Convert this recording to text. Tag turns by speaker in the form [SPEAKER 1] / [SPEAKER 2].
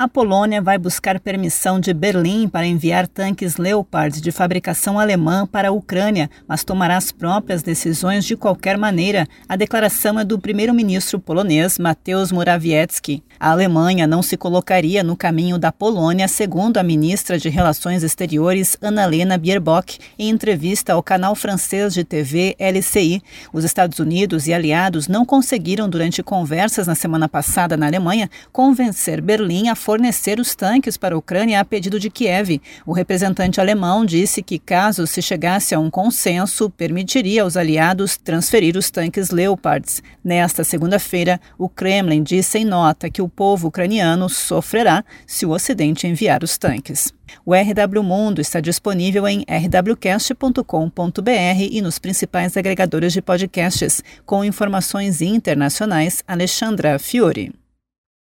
[SPEAKER 1] A Polônia vai buscar permissão de Berlim para enviar tanques Leopard de fabricação alemã para a Ucrânia, mas tomará as próprias decisões de qualquer maneira. A declaração é do primeiro-ministro polonês Mateusz Morawiecki. A Alemanha não se colocaria no caminho da Polônia, segundo a ministra de Relações Exteriores Annalena Baerbock, em entrevista ao canal francês de TV LCI. Os Estados Unidos e aliados não conseguiram, durante conversas na semana passada na Alemanha, convencer Berlim a fornecer os tanques para a Ucrânia a pedido de Kiev. O representante alemão disse que, caso se chegasse a um consenso, permitiria aos aliados transferir os tanques Leopards. Nesta segunda-feira, o Kremlin disse em nota que o povo ucraniano sofrerá se o Ocidente enviar os tanques. O RW Mundo está disponível em rwcast.com.br e nos principais agregadores de podcasts. Com informações internacionais, Alexandra Fiore.